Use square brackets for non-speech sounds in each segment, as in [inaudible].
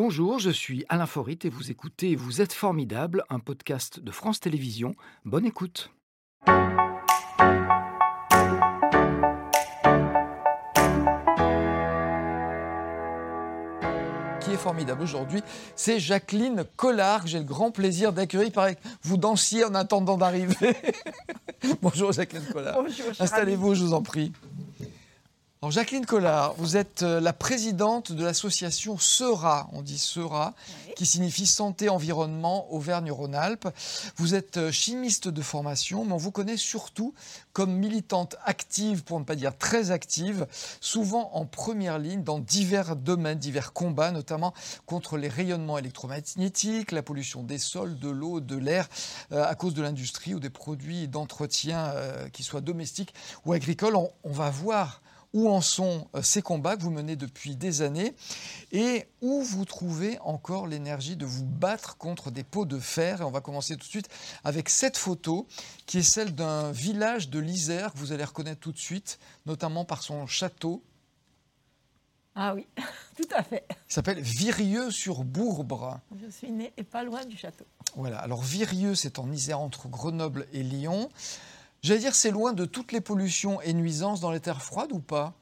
Bonjour, je suis Alain Forit et vous écoutez Vous êtes formidable, un podcast de France Télévisions. Bonne écoute. qui est formidable aujourd'hui, c'est Jacqueline Collard, que j'ai le grand plaisir d'accueillir. Vous dansiez en attendant d'arriver. [laughs] Bonjour Jacqueline Collard. Bonjour, Installez-vous, je vous en prie. Alors Jacqueline Collard, vous êtes euh, la présidente de l'association SERA, on dit SERA, Oui. qui signifie Santé Environnement Auvergne-Rhône-Alpes. Vous êtes euh, chimiste de formation, mais on vous connaît surtout comme militante active, pour ne pas dire très active, souvent en première ligne dans divers domaines, divers combats, notamment contre les rayonnements électromagnétiques, la pollution des sols, de l'eau, de l'air, euh, à cause de l'industrie ou des produits d'entretien, euh, qui soient domestiques ou agricoles. On, on va voir où en sont euh, ces combats que vous menez depuis des années et où vous trouvez encore l'énergie de vous battre contre des pots de fer? Et on va commencer tout de suite avec cette photo qui est celle d'un village de l'Isère que vous allez reconnaître tout de suite, notamment par son château. Ah oui, [laughs] tout à fait. Il s'appelle Virieux-sur-Bourbre. Je suis née et pas loin du château. Voilà, alors Virieux, c'est en Isère entre Grenoble et Lyon. J'allais dire, c'est loin de toutes les pollutions et nuisances dans les terres froides ou pas?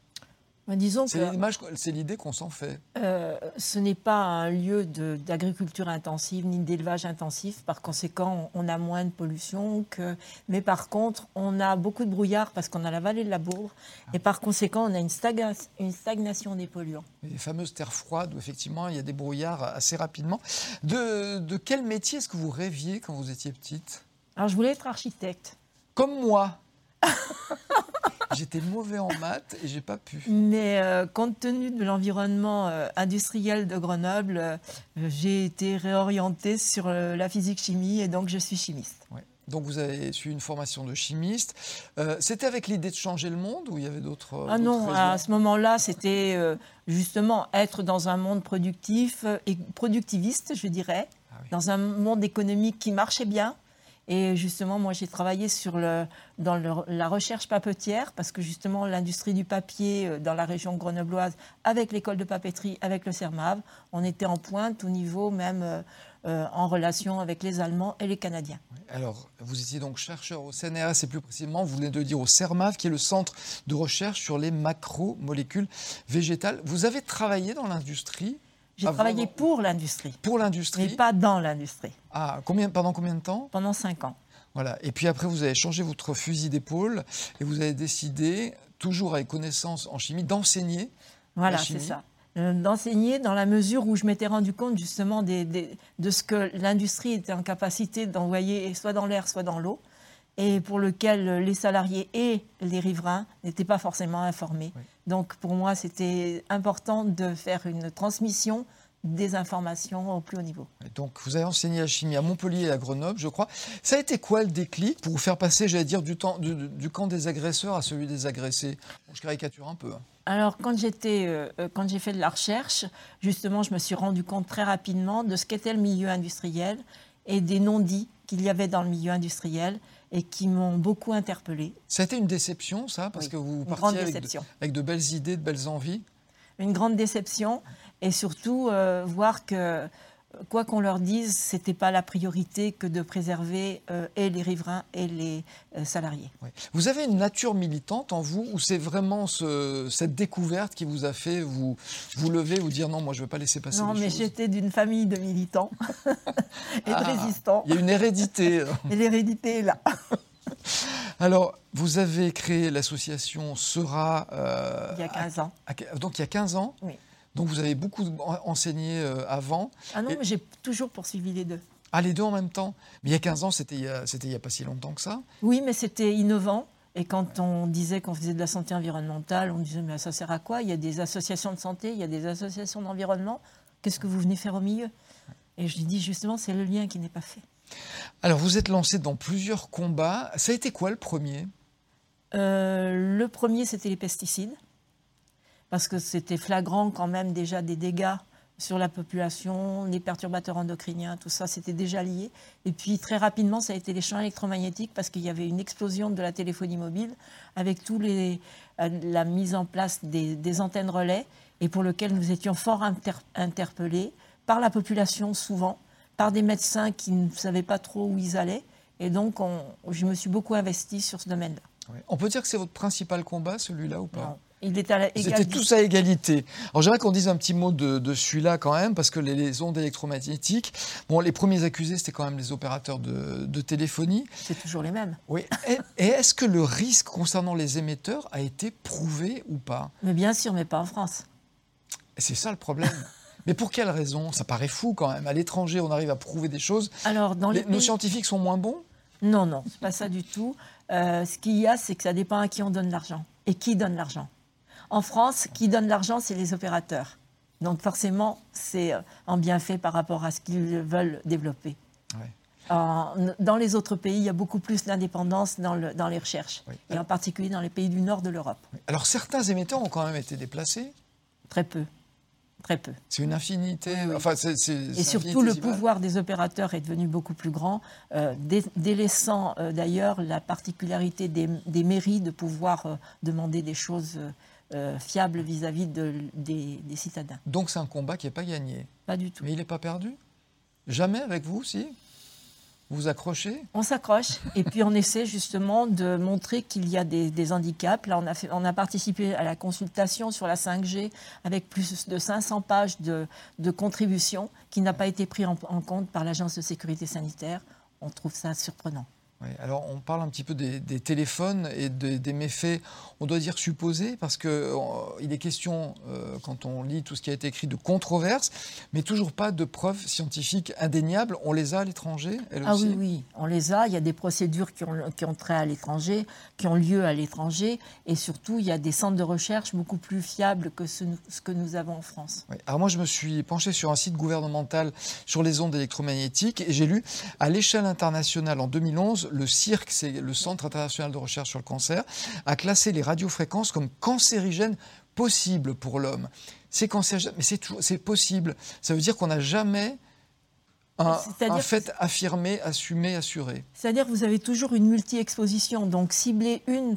Mais disons C'est que l'image- c'est l'idée qu'on s'en fait. euh, ce n'est pas un lieu d'agriculture intensive ni d'élevage intensif. Par conséquent, on a moins de pollution. Que... Mais par contre, on a beaucoup de brouillard parce qu'on a la vallée de la Bourbe. Et par conséquent, on a une, stagna- une stagnation des polluants. les fameuses terres froides où effectivement il y a des brouillards assez rapidement. De, de quel métier est-ce que vous rêviez quand vous étiez petite? Alors, je voulais être architecte. Comme moi. J'étais mauvais en maths et j'ai pas pu. Mais euh, compte tenu de l'environnement euh, industriel de Grenoble, euh, j'ai été réorientée sur la physique-chimie et donc je suis chimiste. Ouais. Donc vous avez suivi une formation de chimiste. C'était avec l'idée de changer le monde ou il y avait d'autres Ah non, à ce moment-là, c'était justement être dans un monde productif et productiviste, je dirais, Ah oui. dans un monde économique qui marchait bien. Et justement, moi, j'ai travaillé sur dans la recherche papetière, parce que justement, l'industrie du papier euh, dans la région grenobloise, avec l'école de papeterie, avec le CERMAV, on était en pointe au niveau même euh, euh, en relation avec les Allemands et les Canadiens. Alors, vous étiez donc chercheur au CNRS et plus précisément, vous venez de dire, au CERMAV, qui est le centre de recherche sur les macromolécules végétales. Vous avez travaillé dans l'industrie J'ai travaillé pour l'industrie, pour mais l'industrie. pas dans l'industrie, Ah, combien, pendant combien de temps? Pendant cinq ans. Voilà. Et puis après, vous avez changé votre fusil d'épaule et vous avez décidé, toujours avec connaissance en chimie, d'enseigner. Voilà, c'est ça. Euh, D'enseigner dans la mesure où je m'étais rendu compte justement des- des- de ce que l'industrie était en capacité d'envoyer soit dans l'air, soit dans l'eau, et pour lequel les salariés et les riverains n'étaient pas forcément informés. Oui. Donc pour moi, c'était important de faire une transmission des informations au plus haut niveau. Et donc, vous avez enseigné la chimie à Montpellier et à Grenoble, je crois. Ça a été quoi le déclic pour vous faire passer, j'allais dire, du, temps, du, du camp des agresseurs à celui des agressés? Bon, Je caricature un peu. hein. Alors, quand j'étais, euh, euh, quand j'ai fait de la recherche, justement, je me suis rendu compte très rapidement de ce qu'était le milieu industriel et des non-dits qu'il y avait dans le milieu industriel et qui m'ont beaucoup interpellée. Ça a été une déception, ça, parce Oui, que vous partiez avec de, déception. avec de belles idées, de belles envies? Une grande déception et surtout euh, voir que, quoi qu'on leur dise, c'était pas la priorité que de préserver euh, et les riverains et les euh, salariés. Vous avez une nature militante en vous ou c'est vraiment ce- cette découverte qui vous a fait vous, vous lever ou dire non, moi je ne veux pas laisser passer non, les mais j'étais d'une famille de militants [laughs] et de Ah. résistants. Il y a une hérédité. [laughs] Et l'hérédité est là. [laughs] Alors, vous avez créé l'association Sera. euh, Il y a 15 ans. à- donc il y a 15 ans. Oui. Donc vous avez beaucoup en- enseigné euh, avant. Ah non, Et- mais j'ai toujours poursuivi les deux. Ah, les deux en même temps Mais il y a 15 ans, c'était il y a- c'était il n'y a pas si longtemps que ça? Oui, mais c'était innovant. Et quand on disait qu'on faisait de la santé environnementale, on disait mais ça sert à quoi? Il y a des associations de santé, il y a des associations d'environnement. Qu'est-ce que vous venez faire au milieu? Et je lui dis justement, c'est le lien qui n'est pas fait. Alors, vous êtes lancé dans plusieurs combats. Ça a été quoi le premier? Euh, le premier, c'était les pesticides, parce que c'était flagrant quand même déjà des dégâts sur la population, les perturbateurs endocriniens, tout ça, c'était déjà lié. Et puis très rapidement, ça a été les champs électromagnétiques, parce qu'il y avait une explosion de la téléphonie mobile, avec tous les, euh, la mise en place des, des antennes relais, et pour lequel nous étions fort inter- interpellés par la population souvent, par des médecins qui ne savaient pas trop où ils allaient. Et donc, je me suis beaucoup investie sur ce domaine-là. On peut dire que c'est votre principal combat, celui-là, ou pas? Il est à C'était tous à égalité. Alors j'aimerais qu'on dise un petit mot de, celui-là quand même, parce que les, ondes électromagnétiques, bon, les premiers accusés, c'était quand même les opérateurs de, téléphonie. C'est toujours les mêmes. Oui. Et, et est-ce que le risque concernant les émetteurs a été prouvé ou pas? Mais bien sûr, mais pas en France. C'est ça le problème. [laughs] Mais pour quelle raison? Ça paraît fou quand même. À l'étranger, on arrive à prouver des choses. Alors, dans les, Nos scientifiques sont moins bons? Non, non, c'est pas ça du tout. Euh, ce qu'il y a, c'est que ça dépend à qui on donne l'argent et qui donne l'argent. En France, qui donne l'argent, c'est les opérateurs. Donc forcément, c'est euh, en bienfait par rapport à ce qu'ils veulent développer. dans les autres pays, il y a beaucoup plus d'indépendance dans, les recherches, et en particulier dans les pays du nord de l'Europe. Alors certains émetteurs ont quand même été déplacés? Très peu. Très peu. C'est une infinité. Enfin, et surtout, le pouvoir des opérateurs est devenu beaucoup plus grand, euh, délaissant euh, d'ailleurs la particularité des, mairies de pouvoir demander des choses euh, fiable vis-à-vis des, citadins. Donc c'est un combat qui n'est pas gagné Pas du tout. Mais il n'est pas perdu? Jamais avec vous, si? Vous vous accrochez? On s'accroche et puis on essaie justement de montrer qu'il y a des, handicaps. Là, on a, fait, on a, participé à la consultation sur la 5G avec plus de 500 pages de, de contributions qui n'a pas été pris en compte par l'Agence de sécurité sanitaire. On trouve ça surprenant alors on parle un petit peu des, téléphones et des méfaits, on doit dire supposés, parce qu'il euh, est question, euh, quand on lit tout ce qui a été écrit, de controverses, mais toujours pas de preuves scientifiques indéniables. On les a à l'étranger, Ah oui, oui, on les a. Il y a des procédures qui ont, qui ont trait à l'étranger, qui ont lieu à l'étranger, et surtout, il y a des centres de recherche beaucoup plus fiables que ce, que nous avons en France. Alors moi, je me suis penché sur un site gouvernemental sur les ondes électromagnétiques, et j'ai lu, à l'échelle internationale en 2011, le CIRC, c'est le Centre international de recherche sur le cancer, a classé les radiofréquences comme cancérigènes possibles pour l'homme. C'est cancérigène, c'est possible. Ça veut dire qu'on n'a jamais un, fait affirmé, assumé, assuré. C'est-à-dire que vous avez toujours une multi-exposition. Donc cibler une,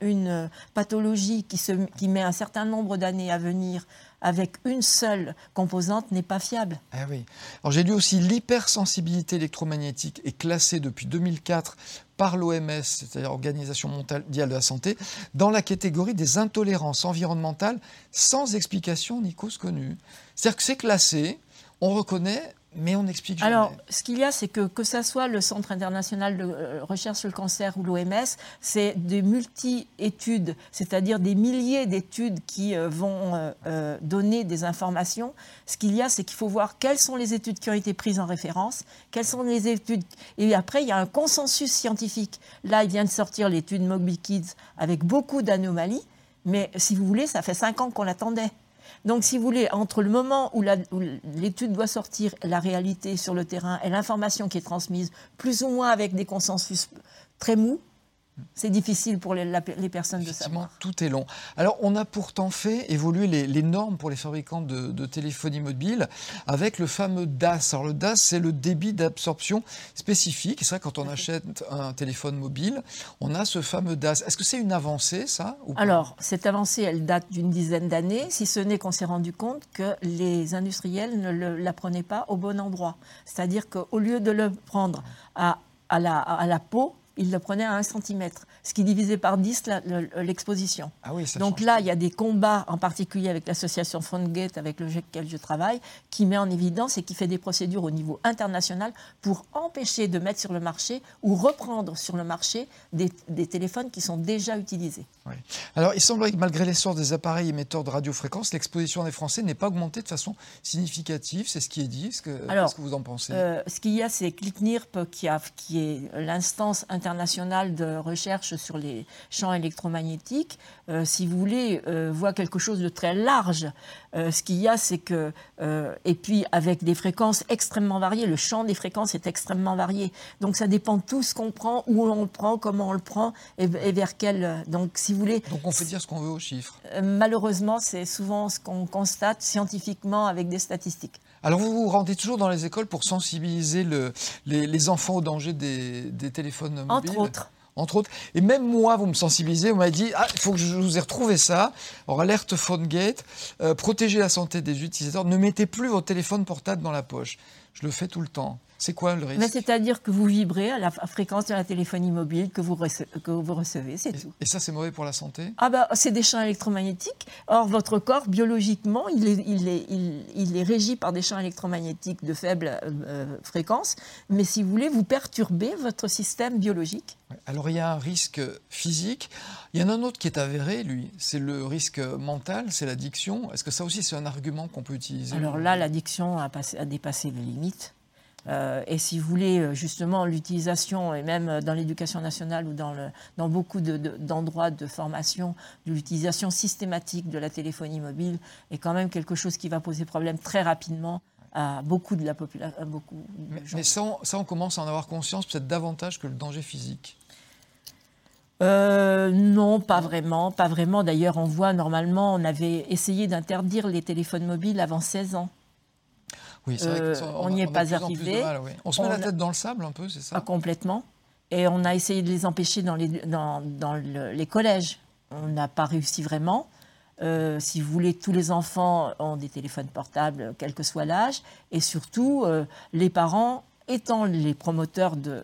une, pathologie qui, se, qui met un certain nombre d'années à venir avec une seule composante n'est pas fiable. Ah oui. Alors j'ai lu aussi l'hypersensibilité électromagnétique est classée depuis 2004 par l'OMS, c'est-à-dire l'Organisation mondiale de la santé, dans la catégorie des intolérances environnementales sans explication ni cause connue. C'est-à-dire que c'est classé, on reconnaît mais on explique. Alors, ce qu'il y a, c'est que que ce soit le Centre international de euh, recherche sur le cancer ou l'OMS, c'est des multi-études, c'est-à-dire des milliers d'études qui euh, vont euh, donner des informations. Ce qu'il y a, c'est qu'il faut voir quelles sont les études qui ont été prises en référence, quelles sont les études. Et après, il y a un consensus scientifique. Là, il vient de sortir l'étude Moby Kids avec beaucoup d'anomalies, mais si vous voulez, ça fait cinq ans qu'on l'attendait. Donc, si vous voulez, entre le moment où l'étude doit sortir, la réalité sur le terrain et l'information qui est transmise, plus ou moins avec des consensus très mous, c'est difficile pour les, personnes de savoir. Tout est long. Alors, on a pourtant fait évoluer les, normes pour les fabricants de, téléphonie mobile avec le fameux DAS. Alors, le DAS, c'est le débit d'absorption spécifique. C'est vrai, quand on achète un téléphone mobile, on a ce fameux DAS. Est-ce que c'est une avancée, ça Alors, cette avancée, elle date d'une dizaine d'années, si ce n'est qu'on s'est rendu compte que les industriels ne la prenaient pas au bon endroit. C'est-à-dire qu'au lieu de le prendre à, à, la, à la peau, il le prenait à 1 cm, ce qui divisait par 10 l'exposition. Ah oui, Donc là, il y a des combats, en particulier avec l'association Frontgate, avec lequel je travaille, qui met en évidence et qui fait des procédures au niveau international pour empêcher de mettre sur le marché ou reprendre sur le marché des, téléphones qui sont déjà utilisés. Alors, il semblerait que malgré l'essor des appareils émetteurs de radiofréquences, l'exposition des Français n'ait pas augmenté de façon significative. C'est ce qui est dit. Qu'est-ce que, que, vous en pensez? euh, Ce qu'il y a, c'est ClickNIRP, qui, a, qui est l'instance internationale internationale de recherche sur les champs électromagnétiques, euh, si vous voulez, euh, voit quelque chose de très large. Euh, ce qu'il y a, c'est que, et puis avec des fréquences extrêmement variées, le champ des fréquences est extrêmement varié. Donc ça dépend de tout ce qu'on prend, où on le prend, comment on le prend et, vers quel. Donc si vous voulez. Donc on fait dire ce qu'on veut aux chiffres. malheureusement, c'est souvent ce qu'on constate scientifiquement avec des statistiques. Alors vous vous rendez toujours dans les écoles pour sensibiliser le, les, enfants au danger des, téléphones Entre autres. entre autres. Et même moi, vous me sensibilisez, vous m'avez dit, ah, il faut que je vous ai retrouvé ça. Alors, alerte PhoneGate, euh, protéger la santé des utilisateurs, ne mettez plus votre téléphone portable dans la poche. Je le fais tout le temps. C'est quoi le risque C'est-à-dire que vous vibrez à la fréquence de la téléphonie mobile que vous, que vous recevez, c'est tout. Et ça, c'est mauvais pour la santé? Ah bah, c'est des champs électromagnétiques. Or, votre corps, biologiquement, il est, il est, il, est régi par des champs électromagnétiques de faible euh, fréquence. Mais si vous voulez, vous perturbez votre système biologique. Alors, il y a un risque physique. Il y en a un autre qui est avéré, lui. C'est le risque mental, c'est l'addiction. Est-ce que ça aussi, c'est un argument qu'on peut utiliser? Alors là, l'addiction a, a dépassé les limites. Euh, et si vous voulez, euh, justement, l'utilisation, et même euh, dans l'éducation nationale ou dans, le, dans beaucoup d'endroits de, formation, l'utilisation systématique de la téléphonie mobile est quand même quelque chose qui va poser problème très rapidement à beaucoup de la population. Mais, mais ça, on, commence à en avoir conscience peut-être davantage que le danger physique? non, pas vraiment, pas vraiment. D'ailleurs, on voit normalement, on avait essayé d'interdire les téléphones mobiles avant 16 ans. Euh, on n'y est pas arrivé. On se met la tête dans le sable un peu, c'est ça ah, Complètement. Et on a essayé de les empêcher dans les, dans, les collèges. On n'a pas réussi vraiment. Euh, si vous voulez, tous les enfants ont des téléphones portables, quel que soit l'âge. Et surtout, euh, les parents étant les promoteurs de,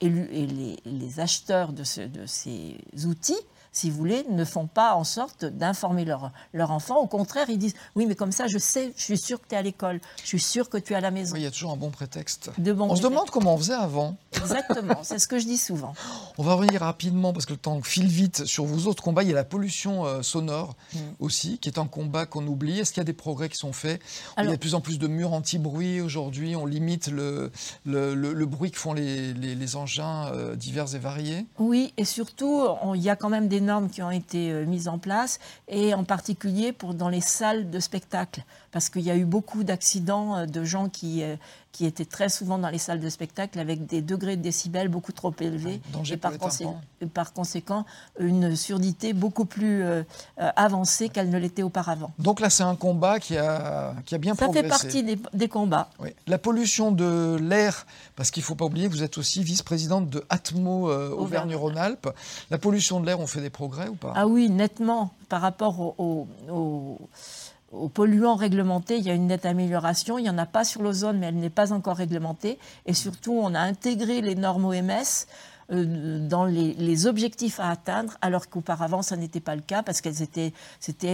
et les, les, acheteurs de, de ces outils, si vous voulez, ne font pas en sorte d'informer leur, leur enfant. Au contraire, ils disent Oui, mais comme ça, je sais, je suis sûr que tu es à l'école, je suis sûr que tu es à la maison. Oui, il y a toujours un bon prétexte. on se demande comment on faisait avant. Exactement, c'est ce que je dis souvent. On va revenir rapidement, parce que le temps file vite, sur vos autres combats. Il y a la pollution euh, sonore mm. aussi, qui est un combat qu'on oublie. Est-ce qu'il y a des progrès qui sont faits? Il y a de plus en plus de murs anti-bruit aujourd'hui. On limite le, le, bruit que font les, les, engins euh, divers et variés. Oui, et surtout, il y a quand même des normes qui ont été euh, mises en place, et en particulier pour, dans les salles de spectacle, parce qu'il y a eu beaucoup d'accidents euh, de gens qui, euh, qui étaient très souvent dans les salles de spectacle avec des degrés de décibels beaucoup trop élevés, et par, par, conséquent une surdité beaucoup plus avancée qu'elle ne l'était auparavant. Donc là, c'est un combat qui a, qui a bien Ça progressé. Ça fait partie des, combats. La pollution de l'air, parce qu'il ne faut pas oublier que vous êtes aussi vice-présidente de Atmo Auvergne-Rhône-Alpes. La pollution de l'air, on fait des progrès ou pas? Ah oui, nettement. Par rapport aux, polluants réglementés, il y a une nette amélioration. Il n'y en a pas sur l'ozone, mais elle n'est pas encore réglementée. Et surtout, on a intégré les normes OMS euh, dans les, objectifs à atteindre, alors qu'auparavant, ça n'était pas le cas, parce qu'elles c'était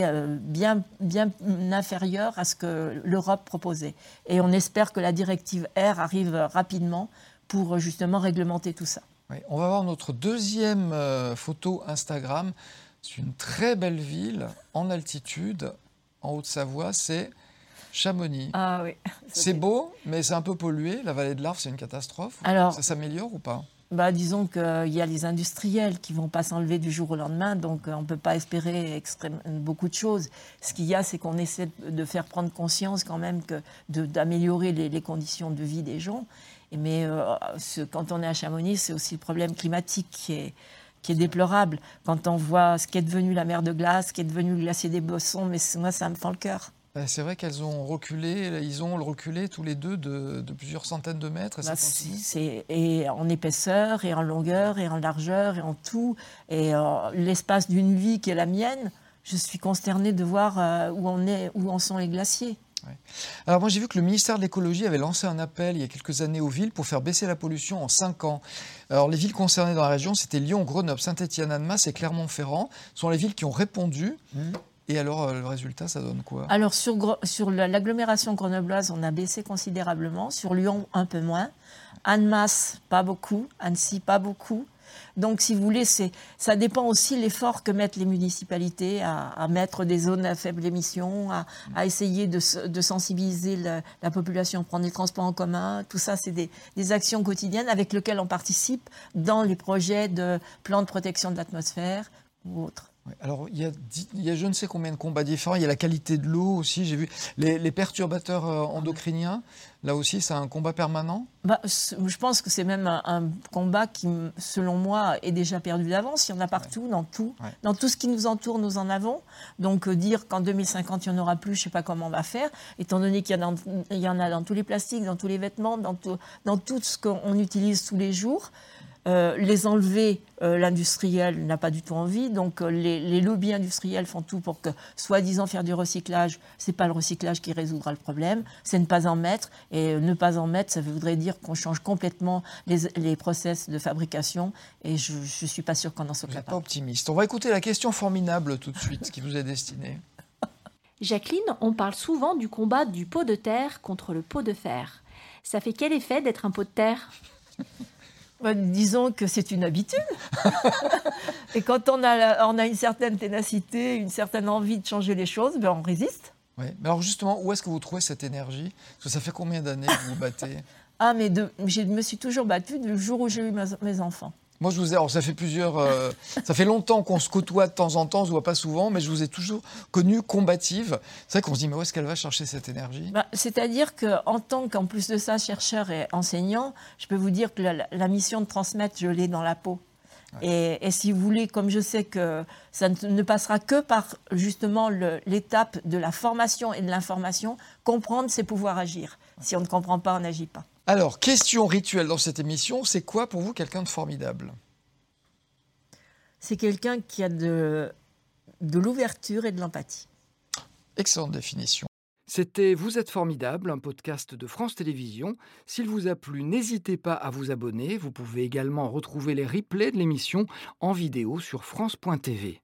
euh, bien, bien inférieures à ce que l'Europe proposait. Et on espère que la directive R arrive rapidement pour justement réglementer tout ça on va voir notre deuxième euh, photo Instagram. C'est une très belle ville en altitude, en Haute-Savoie. C'est Chamonix. Ah oui. [laughs] C'est beau, mais c'est un peu pollué. La vallée de l'Arve, c'est une catastrophe. Alors, ça s'améliore ou pas? bah, disons qu'il y a les industriels qui vont pas s'enlever du jour au lendemain, donc euh, on ne peut pas espérer beaucoup de choses. Ce qu'il y a, c'est qu'on essaie de faire prendre conscience quand même que d'améliorer les, conditions de vie des gens. Mais euh, quand on est à Chamonix, c'est aussi le problème climatique qui est, qui est déplorable. Quand on voit ce qu'est devenu la mer de glace, ce qui est devenu le glacier des Bossons, mais moi, ça me fend le cœur. Ben, c'est vrai qu'elles ont reculé, ils ont reculé tous les deux de, plusieurs centaines de mètres. Et, bah, et en épaisseur, et en longueur, et en largeur, et en tout. Et euh, l'espace d'une vie qui est la mienne, je suis consternée de voir euh, où, on est, où en sont les glaciers. Alors moi j'ai vu que le ministère de l'écologie avait lancé un appel il y a quelques années aux villes pour faire baisser la pollution en 5 ans. Alors les villes concernées dans la région, c'était Lyon, Grenoble, Saint-Étienne, Annemasse et Clermont-Ferrand, sont les villes qui ont répondu. Mmh. Et alors, euh, le résultat, ça donne quoi? Alors, sur, sur l'agglomération grenobloise, on a baissé considérablement. Sur Lyon, un peu moins. Annemasse, pas beaucoup. Annecy, pas beaucoup. Donc, si vous voulez, ça dépend aussi l'effort que mettent les municipalités à, mettre des zones à faible émission, à, essayer de, sensibiliser la, population, prendre des transports en commun. Tout ça, c'est des, des, actions quotidiennes avec lesquelles on participe dans les projets de plan de protection de l'atmosphère ou autres. Alors, il y, a, je ne sais combien de combats différents. Il y a la qualité de l'eau aussi. J'ai vu les, perturbateurs euh, endocriniens. Là aussi, c'est un combat permanent? Bah, Je pense que c'est même un, combat qui, selon moi, est déjà perdu d'avance. Il y en a partout, dans tout. Dans tout ce qui nous entoure, nous en avons. Donc, euh, dire qu'en 2050, il n'y en aura plus, je ne sais pas comment on va faire, étant donné qu'il y, y, en a dans tous les plastiques, dans tous les vêtements, dans tout, dans tout ce qu'on utilise tous les jours. Euh, les enlever, euh, l'industriel n'a pas du tout envie. Donc euh, les, lobbies industriels font tout pour que, soi-disant, faire du recyclage, ce n'est pas le recyclage qui résoudra le problème, c'est ne pas en mettre. Et ne pas en mettre, ça voudrait dire qu'on change complètement les, process de fabrication. Et je ne suis pas sûre qu'on en soit vous capable. pas optimiste. On va écouter la question formidable tout de suite qui vous est destinée. [laughs] Jacqueline, on parle souvent du combat du pot de terre contre le pot de fer. Ça fait quel effet d'être un pot de terre? Bah, disons que c'est une habitude. [laughs] et quand on a, on a une certaine ténacité, une certaine envie de changer les choses, ben on résiste. Oui. Mais alors justement, où est-ce que vous trouvez cette énergie? Parce que ça fait combien d'années que vous vous battez? Ah, mais je me suis toujours battue du jour où j'ai eu mes enfants. Moi, je vous ai. Alors, ça fait plusieurs. Euh, ça fait longtemps qu'on se côtoie de temps en temps, on se voit pas souvent, mais je vous ai toujours connue combative. C'est vrai qu'on se dit, mais où est-ce qu'elle va chercher cette énergie? Bah, C'est-à-dire qu'en tant qu'en plus de ça, chercheur et enseignant, je peux vous dire que la, mission de transmettre, je l'ai dans la peau. Et, si vous voulez, comme je sais que ça ne, passera que par justement l'étape de la formation et de l'information, comprendre, c'est pouvoir agir. Si on ne comprend pas, on n'agit pas. Alors, question rituelle dans cette émission, c'est quoi pour vous quelqu'un de formidable? C'est quelqu'un qui a de, de l'ouverture et de l'empathie. Excellente définition. C'était Vous êtes formidable, un podcast de France Télévisions. S'il vous a plu, n'hésitez pas à vous abonner. Vous pouvez également retrouver les replays de l'émission en vidéo sur France.tv.